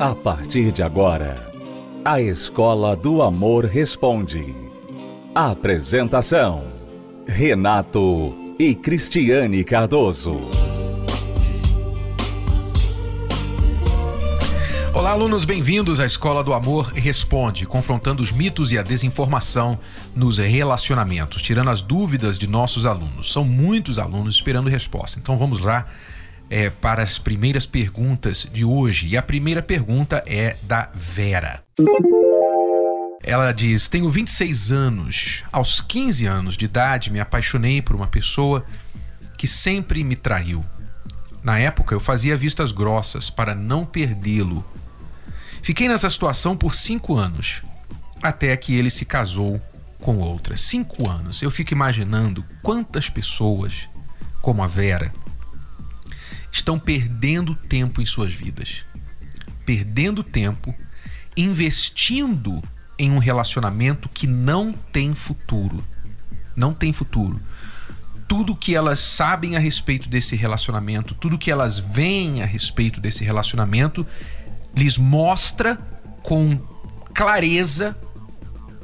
A partir de agora, a Escola do Amor Responde. Apresentação: Renato e Cristiane Cardoso. Olá, alunos, bem-vindos à Escola do Amor Responde, confrontando os mitos e a desinformação nos relacionamentos, tirando as dúvidas de nossos alunos. São muitos alunos esperando resposta. Então vamos lá é, para as primeiras perguntas de hoje. E a primeira pergunta é da Vera. Ela diz: Tenho 26 anos. Aos 15 anos de idade, me apaixonei por uma pessoa que sempre me traiu. Na época, eu fazia vistas grossas para não perdê-lo. Fiquei nessa situação por cinco anos, até que ele se casou com outra. Cinco anos. Eu fico imaginando quantas pessoas, como a Vera, estão perdendo tempo em suas vidas. Perdendo tempo, investindo em um relacionamento que não tem futuro. Não tem futuro. Tudo que elas sabem a respeito desse relacionamento, tudo que elas veem a respeito desse relacionamento, lhes mostra com clareza,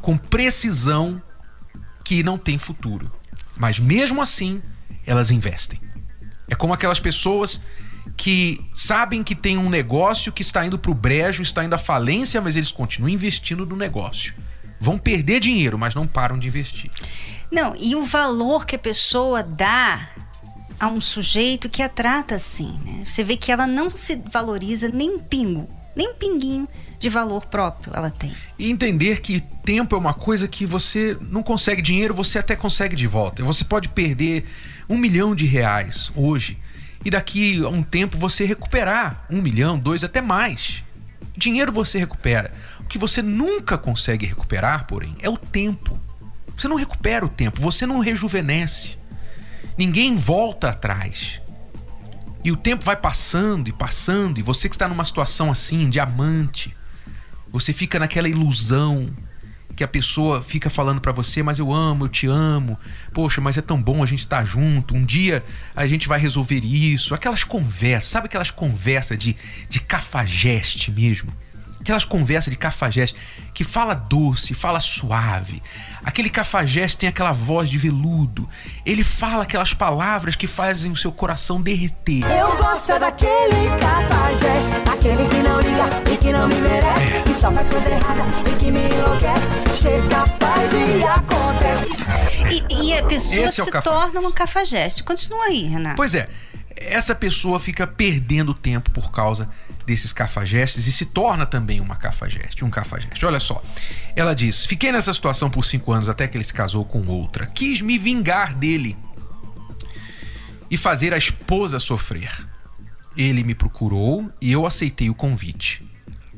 com precisão, que não tem futuro. Mas mesmo assim, elas investem. É como aquelas pessoas que sabem que tem um negócio que está indo para o brejo, está indo à falência, mas eles continuam investindo no negócio. Vão perder dinheiro, mas não param de investir. Não, e o valor que a pessoa dá a um sujeito que a trata assim, né? Você vê que ela não se valoriza nem um pingo, nem um pinguinho de valor próprio ela tem. E entender que tempo é uma coisa que você não consegue dinheiro, você até consegue de volta. Você pode perder um milhão de reais hoje e daqui a um tempo você recuperar um milhão, dois, até mais. Dinheiro você recupera. O que você nunca consegue recuperar, porém, é o tempo. Você não recupera o tempo, você não rejuvenesce. Ninguém volta atrás. E o tempo vai passando e passando, e você que está numa situação assim, diamante, você fica naquela ilusão que a pessoa fica falando para você, mas eu amo, eu te amo. Poxa, mas é tão bom a gente estar tá junto. Um dia a gente vai resolver isso. Aquelas conversas, sabe aquelas conversas de, de cafajeste mesmo? Aquelas conversas de cafajeste que fala doce, fala suave. Aquele cafajeste tem aquela voz de veludo. Ele fala aquelas palavras que fazem o seu coração derreter. Eu gosto daquele cafajeste, aquele que não liga e que não me merece, é. que só faz coisa errada e que me enlouquece. Chega, faz e acontece. E, e a pessoa Esse se é torna um cafajeste. Continua aí, Renato. Pois é essa pessoa fica perdendo tempo por causa desses cafajestes e se torna também uma cafajeste, um cafajeste. Olha só, ela diz: Fiquei nessa situação por cinco anos até que ele se casou com outra. Quis me vingar dele e fazer a esposa sofrer. Ele me procurou e eu aceitei o convite.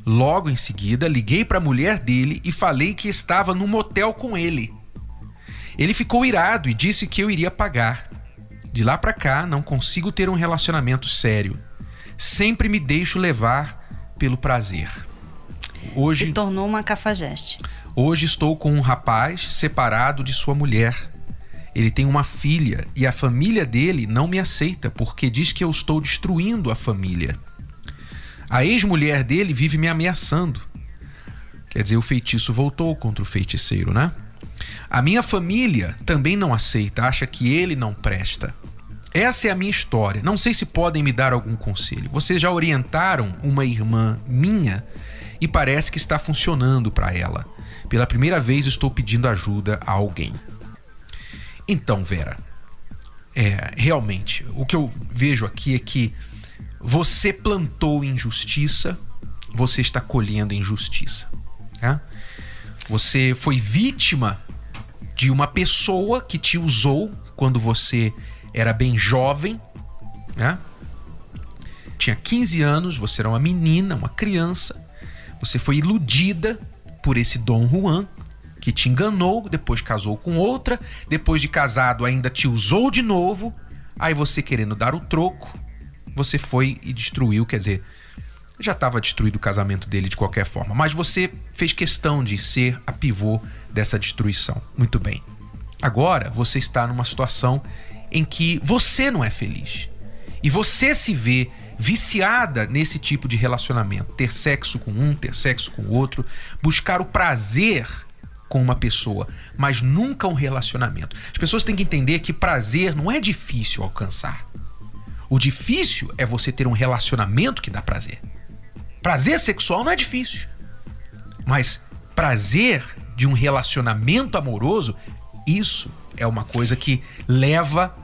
Logo em seguida, liguei para a mulher dele e falei que estava no motel com ele. Ele ficou irado e disse que eu iria pagar. De lá para cá, não consigo ter um relacionamento sério. Sempre me deixo levar pelo prazer. Hoje se tornou uma cafajeste. Hoje estou com um rapaz separado de sua mulher. Ele tem uma filha e a família dele não me aceita porque diz que eu estou destruindo a família. A ex-mulher dele vive me ameaçando. Quer dizer, o feitiço voltou contra o feiticeiro, né? A minha família também não aceita, acha que ele não presta. Essa é a minha história. Não sei se podem me dar algum conselho. Vocês já orientaram uma irmã minha e parece que está funcionando para ela. Pela primeira vez estou pedindo ajuda a alguém. Então, Vera, é, realmente, o que eu vejo aqui é que você plantou injustiça, você está colhendo injustiça. Tá? Você foi vítima de uma pessoa que te usou quando você era bem jovem, né? Tinha 15 anos, você era uma menina, uma criança. Você foi iludida por esse Dom Juan, que te enganou, depois casou com outra, depois de casado ainda te usou de novo. Aí você querendo dar o troco, você foi e destruiu, quer dizer, já estava destruído o casamento dele de qualquer forma, mas você fez questão de ser a pivô dessa destruição. Muito bem. Agora você está numa situação em que você não é feliz. E você se vê viciada nesse tipo de relacionamento, ter sexo com um, ter sexo com o outro, buscar o prazer com uma pessoa, mas nunca um relacionamento. As pessoas têm que entender que prazer não é difícil alcançar. O difícil é você ter um relacionamento que dá prazer. Prazer sexual não é difícil. Mas prazer de um relacionamento amoroso, isso é uma coisa que leva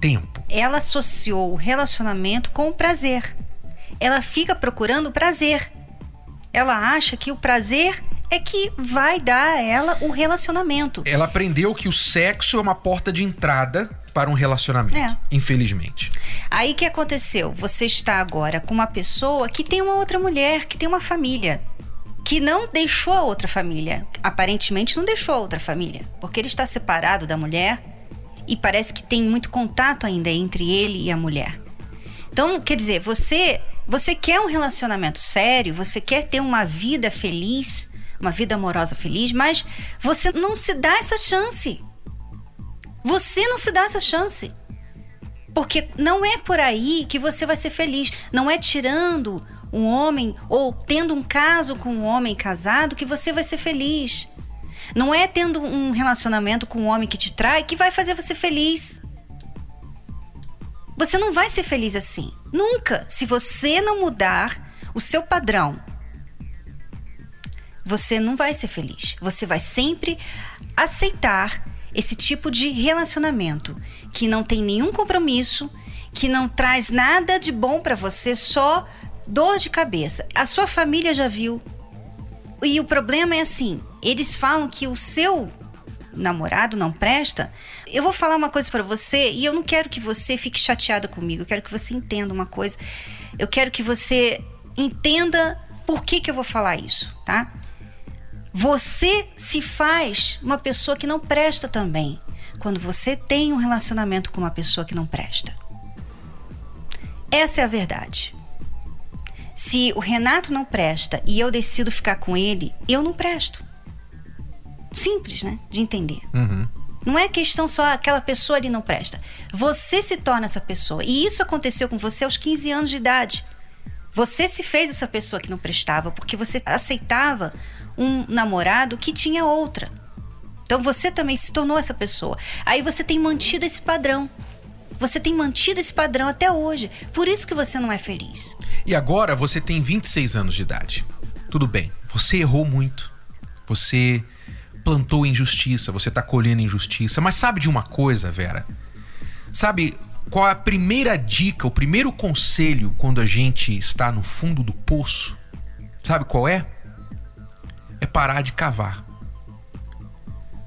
tempo. Ela associou o relacionamento com o prazer. Ela fica procurando prazer. Ela acha que o prazer é que vai dar a ela o relacionamento. Ela aprendeu que o sexo é uma porta de entrada para um relacionamento, É. infelizmente. Aí o que aconteceu? Você está agora com uma pessoa que tem uma outra mulher, que tem uma família, que não deixou a outra família. Aparentemente não deixou a outra família, porque ele está separado da mulher e parece que tem muito contato ainda entre ele e a mulher. Então, quer dizer, você, você quer um relacionamento sério, você quer ter uma vida feliz, uma vida amorosa feliz, mas você não se dá essa chance. Você não se dá essa chance. Porque não é por aí que você vai ser feliz. Não é tirando um homem ou tendo um caso com um homem casado que você vai ser feliz. Não é tendo um relacionamento com um homem que te trai que vai fazer você feliz. Você não vai ser feliz assim. Nunca. Se você não mudar o seu padrão, você não vai ser feliz. Você vai sempre aceitar esse tipo de relacionamento que não tem nenhum compromisso, que não traz nada de bom para você, só dor de cabeça. A sua família já viu. E o problema é assim, eles falam que o seu namorado não presta. Eu vou falar uma coisa para você e eu não quero que você fique chateada comigo. Eu quero que você entenda uma coisa. Eu quero que você entenda por que que eu vou falar isso, tá? Você se faz uma pessoa que não presta também quando você tem um relacionamento com uma pessoa que não presta. Essa é a verdade. Se o Renato não presta e eu decido ficar com ele, eu não presto. Simples, né? De entender. Uhum. Não é questão só aquela pessoa ali não presta. Você se torna essa pessoa. E isso aconteceu com você aos 15 anos de idade. Você se fez essa pessoa que não prestava porque você aceitava um namorado que tinha outra. Então você também se tornou essa pessoa. Aí você tem mantido esse padrão. Você tem mantido esse padrão até hoje. Por isso que você não é feliz. E agora você tem 26 anos de idade. Tudo bem, você errou muito. Você plantou injustiça, você tá colhendo injustiça. Mas sabe de uma coisa, Vera? Sabe qual é a primeira dica, o primeiro conselho quando a gente está no fundo do poço? Sabe qual é? É parar de cavar.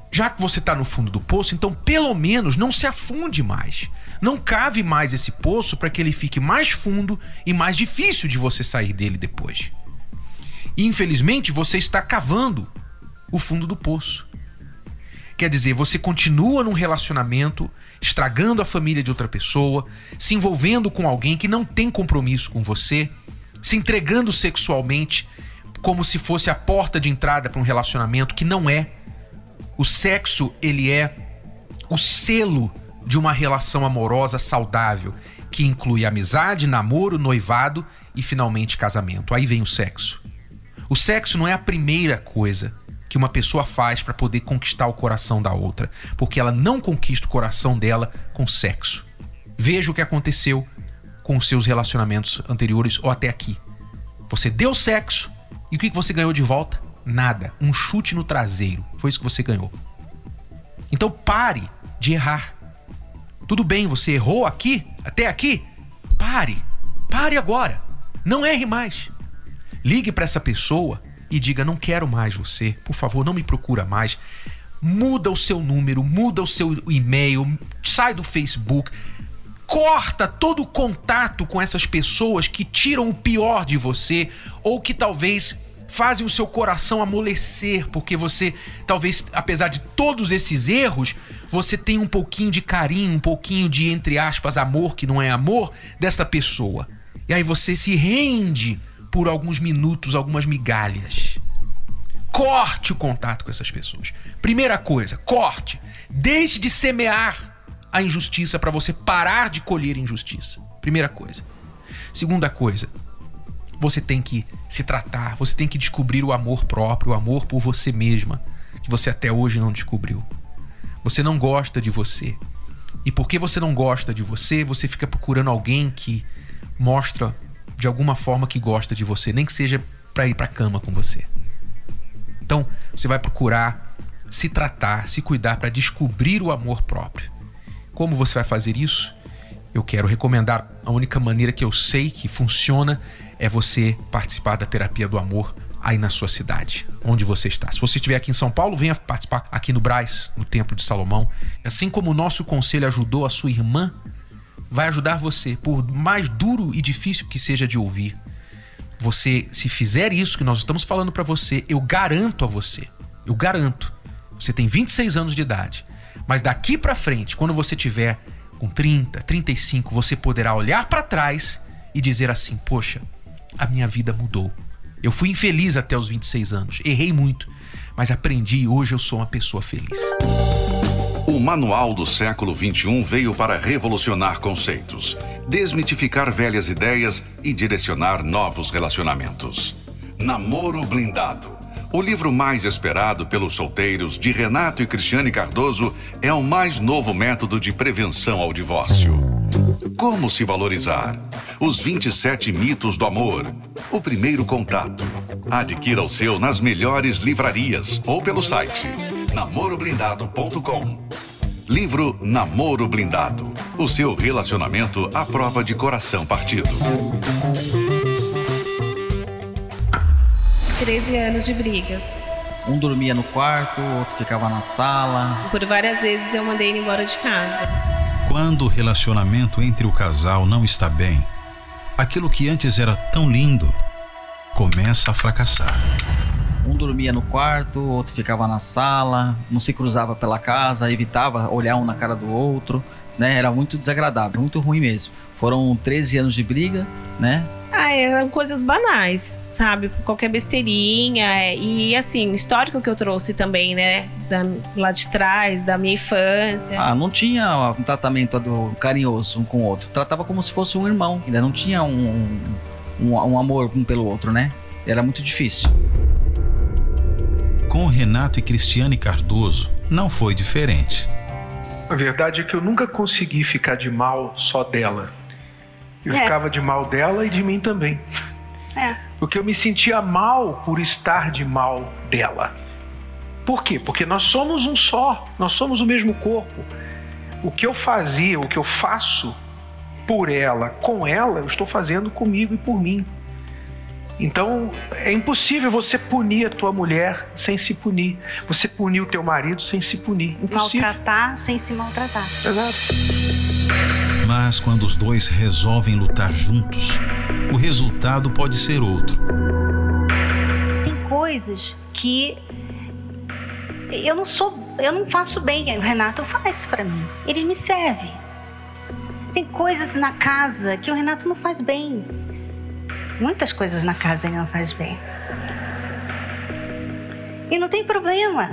Já que você está no fundo do poço, então pelo menos não se afunde mais. Não cave mais esse poço para que ele fique mais fundo e mais difícil de você sair dele depois. E infelizmente você está cavando o fundo do poço. Quer dizer, você continua num relacionamento, estragando a família de outra pessoa, se envolvendo com alguém que não tem compromisso com você, se entregando sexualmente como se fosse a porta de entrada para um relacionamento que não é. O sexo, ele é o selo de uma relação amorosa saudável, que inclui amizade, namoro, noivado e finalmente casamento. Aí vem o sexo. O sexo não é a primeira coisa que uma pessoa faz para poder conquistar o coração da outra, porque ela não conquista o coração dela com sexo. Veja o que aconteceu com os seus relacionamentos anteriores ou até aqui. Você deu sexo e o que você ganhou de volta? Nada. Um chute no traseiro. Foi isso que você ganhou. Então pare de errar. Tudo bem, você errou aqui, até aqui? Pare. Pare agora. Não erre mais. Ligue para essa pessoa e diga: Não quero mais você. Por favor, não me procura mais. Muda o seu número, muda o seu e-mail, sai do Facebook. Corta todo o contato com essas pessoas que tiram o pior de você ou que talvez fazem o seu coração amolecer, porque você, talvez, apesar de todos esses erros, você tem um pouquinho de carinho, um pouquinho de, entre aspas, amor, que não é amor, dessa pessoa. E aí você se rende por alguns minutos, algumas migalhas. Corte o contato com essas pessoas. Primeira coisa, corte. Deixe de semear a injustiça para você parar de colher injustiça. Primeira coisa. Segunda coisa, você tem que se tratar, você tem que descobrir o amor próprio, o amor por você mesma, que você até hoje não descobriu. Você não gosta de você. E porque você não gosta de você, você fica procurando alguém que mostra de alguma forma que gosta de você, nem que seja para ir para cama com você. Então, você vai procurar se tratar, se cuidar para descobrir o amor próprio. Como você vai fazer isso? Eu quero recomendar a única maneira que eu sei que funciona é você participar da terapia do amor aí na sua cidade, onde você está. Se você estiver aqui em São Paulo, venha participar aqui no Braz, no Templo de Salomão. Assim como o nosso conselho ajudou a sua irmã, vai ajudar você, por mais duro e difícil que seja de ouvir. Você, se fizer isso que nós estamos falando para você, eu garanto a você, eu garanto. Você tem 26 anos de idade, mas daqui para frente, quando você tiver com 30, 35, você poderá olhar para trás e dizer assim: "Poxa, a minha vida mudou. Eu fui infeliz até os 26 anos, errei muito, mas aprendi e hoje eu sou uma pessoa feliz. O Manual do Século XXI veio para revolucionar conceitos, desmitificar velhas ideias e direcionar novos relacionamentos. Namoro Blindado. O livro mais esperado pelos solteiros de Renato e Cristiane Cardoso é o mais novo método de prevenção ao divórcio. Como se valorizar? Os 27 mitos do amor. O primeiro contato. Adquira o seu nas melhores livrarias ou pelo site namoroblindado.com. Livro Namoro Blindado. O seu relacionamento à prova de coração partido. 13 anos de brigas. Um dormia no quarto, outro ficava na sala. Por várias vezes eu mandei ele embora de casa. Quando o relacionamento entre o casal não está bem, aquilo que antes era tão lindo começa a fracassar. Um dormia no quarto, outro ficava na sala, não se cruzava pela casa, evitava olhar um na cara do outro, né? Era muito desagradável, muito ruim mesmo. Foram 13 anos de briga, né? Ah, eram coisas banais, sabe? Qualquer besteirinha. é, E assim, o histórico que eu trouxe também, né? Da, lá de trás, da minha infância. Ah, não tinha um tratamento do carinhoso um com o outro. Tratava como se fosse um irmão. Ainda não tinha um, um, um amor um pelo outro, né? Era muito difícil. Com Renato e Cristiane Cardoso, não foi diferente. A verdade é que eu nunca consegui ficar de mal só dela. Eu É. ficava de mal dela e de mim também. É. Porque eu me sentia mal por estar de mal dela. Por quê? Porque nós somos um só, nós somos o mesmo corpo. O que eu fazia, o que eu faço por ela, com ela, eu estou fazendo comigo e por mim. Então, é impossível você punir a tua mulher sem se punir. Você punir o teu marido sem se punir. Impossível. Maltratar sem se maltratar. Exato. Mas quando os dois resolvem lutar juntos, o resultado pode ser outro. Tem coisas que eu não sou, eu não faço bem. O Renato faz pra mim. Ele me serve. Tem coisas na casa que o Renato não faz bem. Muitas coisas na casa ele não faz bem. E não tem problema,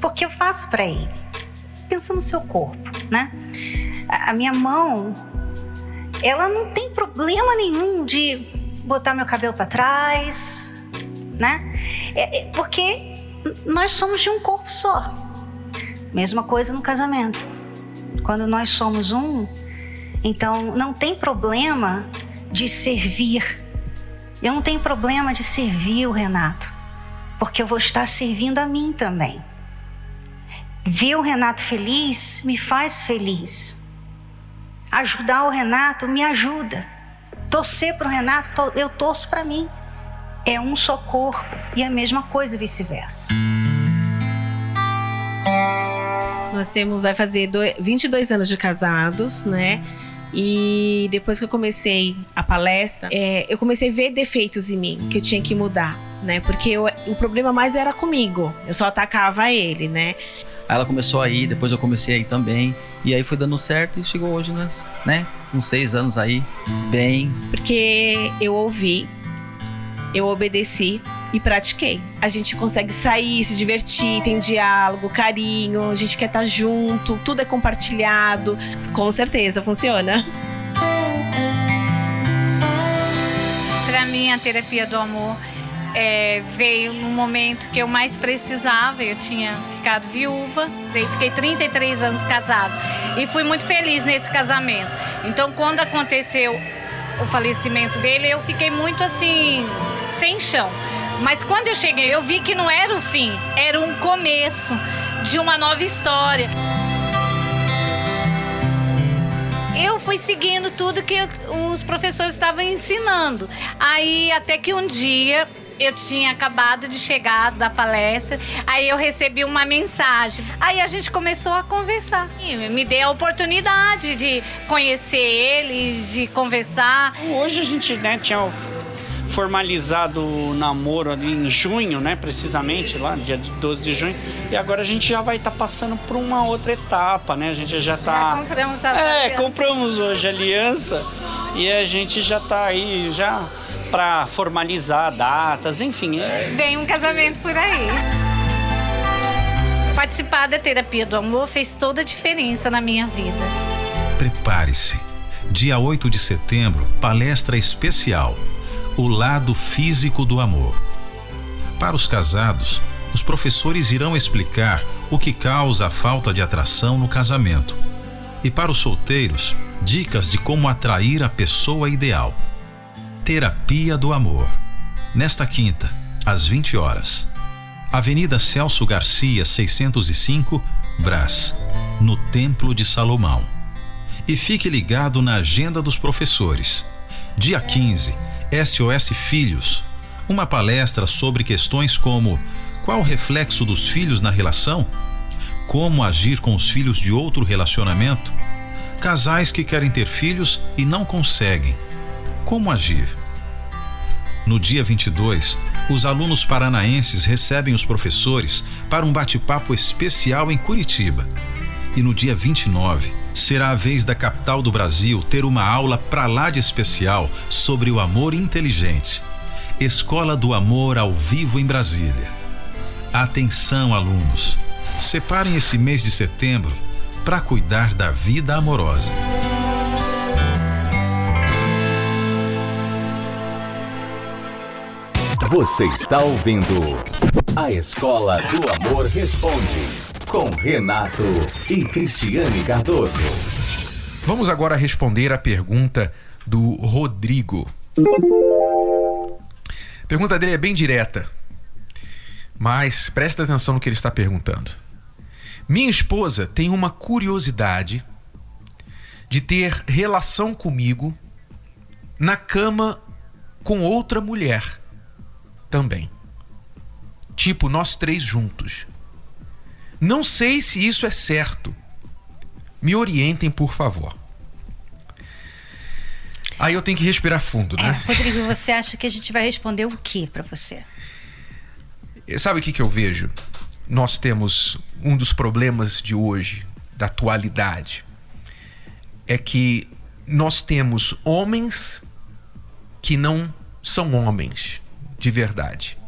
porque eu faço pra ele. Pensa no seu corpo, né? A minha mão, ela não tem problema nenhum de botar meu cabelo pra trás, né? É- é porque nós somos de um corpo só. Mesma coisa no casamento. Quando nós somos um, então não tem problema de servir. Eu não tenho problema de servir o Renato, porque eu vou estar servindo a mim também. Ver o Renato feliz me faz feliz. Ajudar o Renato me ajuda. Torcer para o Renato, to- eu torço para mim. É um só corpo e a mesma coisa vice-versa. Nós temos, vai fazer do- 22 anos de casados, né? E depois que eu comecei a palestra, é, eu comecei a ver defeitos em mim que eu tinha que mudar, né? Porque eu- o problema mais era comigo. Eu só atacava ele, né? Aí ela começou a ir, depois eu comecei a ir também. E aí foi dando certo e chegou hoje, nas, né? Com seis anos aí, bem. Porque eu ouvi, eu obedeci e pratiquei. A gente consegue sair, se divertir, tem diálogo, carinho, a gente quer estar junto, tudo é compartilhado. Com certeza funciona. minha terapia do amor é, veio no momento que eu mais precisava. Eu tinha ficado viúva, fiquei 33 anos casada e fui muito feliz nesse casamento. Então, quando aconteceu o falecimento dele, eu fiquei muito assim, sem chão. Mas quando eu cheguei, eu vi que não era o fim, era um começo de uma nova história. Eu fui seguindo tudo que os professores estavam ensinando. Aí até que um dia eu tinha acabado de chegar da palestra, aí eu recebi uma mensagem. Aí a gente começou a conversar. Me deu a oportunidade de conhecer ele, de conversar. Hoje a gente né, tinha formalizado o namoro ali em junho, né? Precisamente, lá, dia 12 de junho. E agora a gente já vai estar tá passando por uma outra etapa, né? A gente já tá. Já compramos a É, aliança. compramos hoje a aliança e a gente já tá aí já para formalizar datas, enfim. É... Vem um casamento por aí. Participar da terapia do amor fez toda a diferença na minha vida. Prepare-se. Dia 8 de setembro, palestra especial o lado físico do amor. Para os casados, os professores irão explicar o que causa a falta de atração no casamento. E para os solteiros, dicas de como atrair a pessoa ideal. Terapia do Amor. Nesta quinta, às 20 horas. Avenida Celso Garcia, 605, Brás, no Templo de Salomão. E fique ligado na agenda dos professores. Dia 15, SOS Filhos, uma palestra sobre questões como qual o reflexo dos filhos na relação, como agir com os filhos de outro relacionamento, casais que querem ter filhos e não conseguem, como agir. No dia 22, os alunos paranaenses recebem os professores para um bate-papo especial em Curitiba. E no dia 29, será a vez da capital do Brasil ter uma aula pra lá de especial sobre o amor inteligente. Escola do Amor ao vivo em Brasília. Atenção, alunos! Separem esse mês de setembro para cuidar da vida amorosa. Você está ouvindo A Escola do Amor Responde com Renato e Cristiane Cardoso. Vamos agora responder a pergunta do Rodrigo. A pergunta dele é bem direta, mas presta atenção no que ele está perguntando. Minha esposa tem uma curiosidade de ter relação comigo na cama com outra mulher também. Tipo, nós três juntos. Não sei se isso é certo. Me orientem, por favor. Aí eu tenho que respirar fundo, É, né? Rodrigo, você acha que a gente vai responder o que para você? Sabe o que, que eu vejo? Nós temos um dos problemas de hoje, da atualidade, é que nós temos homens que não são homens de verdade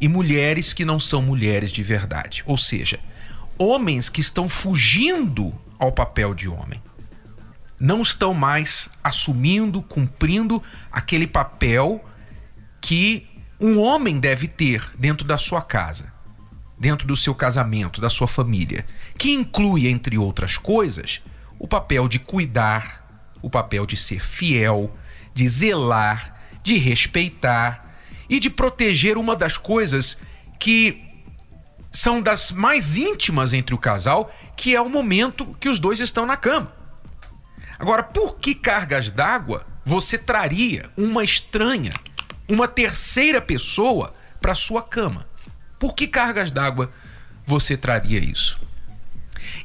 e mulheres que não são mulheres de verdade. Ou seja, homens que estão fugindo ao papel de homem. Não estão mais assumindo, cumprindo aquele papel que um homem deve ter dentro da sua casa, dentro do seu casamento, da sua família, que inclui, entre outras coisas, o papel de cuidar, o papel de ser fiel, de zelar, de respeitar e de proteger uma das coisas que são das mais íntimas entre o casal, que é o momento que os dois estão na cama. Agora, por que cargas d'água você traria uma estranha, uma terceira pessoa para sua cama? Por que cargas d'água você traria isso?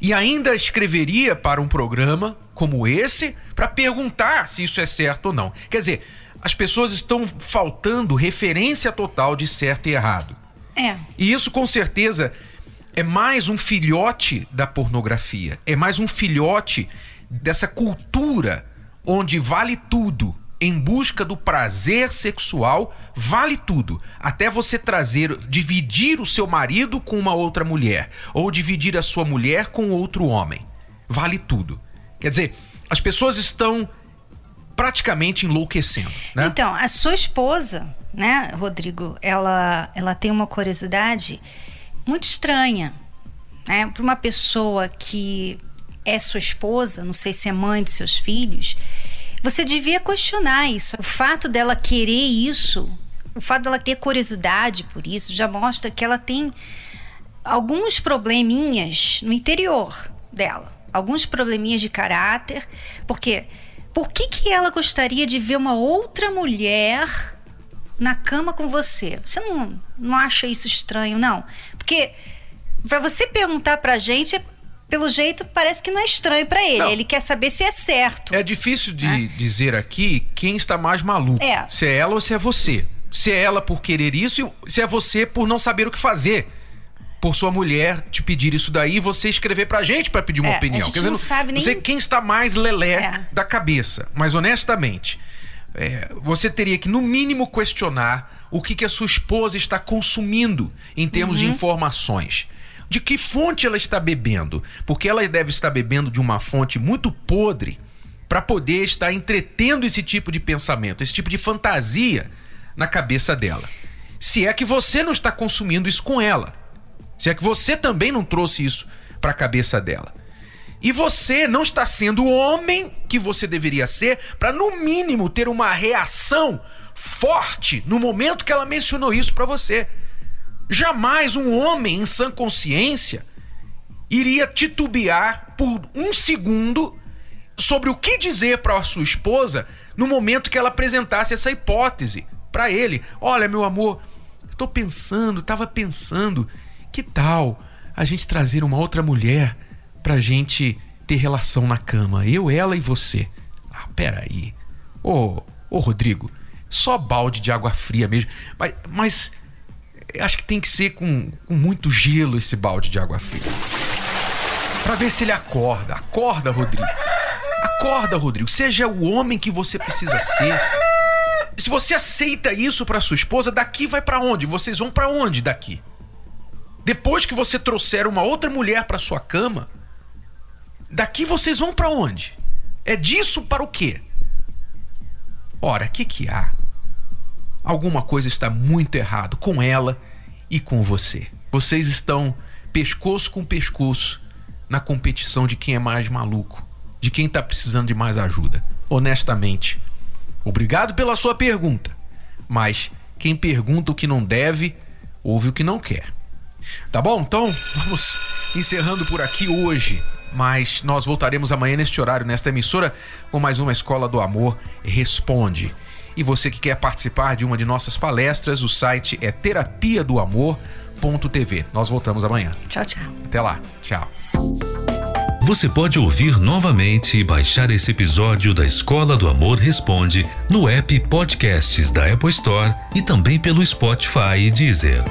E ainda escreveria para um programa como esse para perguntar se isso é certo ou não. Quer dizer, as pessoas estão faltando referência total de certo e errado. É. E isso com certeza é mais um filhote da pornografia, é mais um filhote dessa cultura onde vale tudo em busca do prazer sexual, vale tudo, até você trazer, dividir o seu marido com uma outra mulher ou dividir a sua mulher com outro homem. Vale tudo. Quer dizer, as pessoas estão praticamente enlouquecendo, né? Então, a sua esposa, né, Rodrigo, ela, ela tem uma curiosidade muito estranha, né? Para uma pessoa que é sua esposa, não sei se é mãe de seus filhos, você devia questionar isso. O fato dela querer isso, o fato dela ter curiosidade por isso, já mostra que ela tem alguns probleminhas no interior dela, alguns probleminhas de caráter, porque por que, que ela gostaria de ver uma outra mulher na cama com você? Você não, não acha isso estranho, não? Porque para você perguntar pra gente, pelo jeito parece que não é estranho para ele. Não. Ele quer saber se é certo. É difícil de dizer aqui quem está mais maluco. É. Se é ela ou se é você. Se é ela por querer isso e se é você por não saber o que fazer. Por sua mulher te pedir isso daí e você escrever pra gente pra pedir uma É, a opinião. gente não sabe nem- sei quem está mais lelé É. da cabeça. Mas honestamente, é, você teria que, no mínimo, questionar o que, que a sua esposa está consumindo em termos de Uhum. informações. De que fonte ela está bebendo? Porque ela deve estar bebendo de uma fonte muito podre para poder estar entretendo esse tipo de pensamento, esse tipo de fantasia na cabeça dela. Se é que você não está consumindo isso com ela. Se é que você também não trouxe isso para a cabeça dela. E você não está sendo o homem que você deveria ser para no mínimo ter uma reação forte no momento que ela mencionou isso para você. Jamais um homem em sã consciência iria titubear por um segundo sobre o que dizer para sua esposa no momento que ela apresentasse essa hipótese para ele. Olha, meu amor, estou pensando, estava pensando, que tal a gente trazer uma outra mulher pra gente ter relação na cama, eu, ela e você? Ah, peraí. Ô, ô Rodrigo, só balde de água fria mesmo. Mas, mas acho que tem que ser com, com muito gelo esse balde de água fria. Pra ver se ele acorda. Acorda, Rodrigo. Acorda, Rodrigo. Seja o homem que você precisa ser. Se você aceita isso pra sua esposa, daqui vai pra onde? Vocês vão pra onde daqui? Depois que você trouxer uma outra mulher pra sua cama, daqui vocês vão pra onde? É disso para o quê? Ora, o que que há? Alguma coisa está muito errado com ela e com você. Vocês estão pescoço com pescoço na competição de quem é mais maluco, de quem está precisando de mais ajuda. Honestamente, obrigado pela sua pergunta, mas quem pergunta o que não deve, ouve o que não quer. Tá bom? Então, vamos encerrando por aqui hoje. Mas nós voltaremos amanhã neste horário, nesta emissora, com mais uma Escola do Amor Responde. E você que quer participar de uma de nossas palestras, o site é terapia do amor.tv. Nós voltamos amanhã. Tchau, tchau. Até lá. Tchau. Você pode ouvir novamente e baixar esse episódio da Escola do Amor Responde no app Podcasts da Apple Store e também pelo Spotify e Deezer.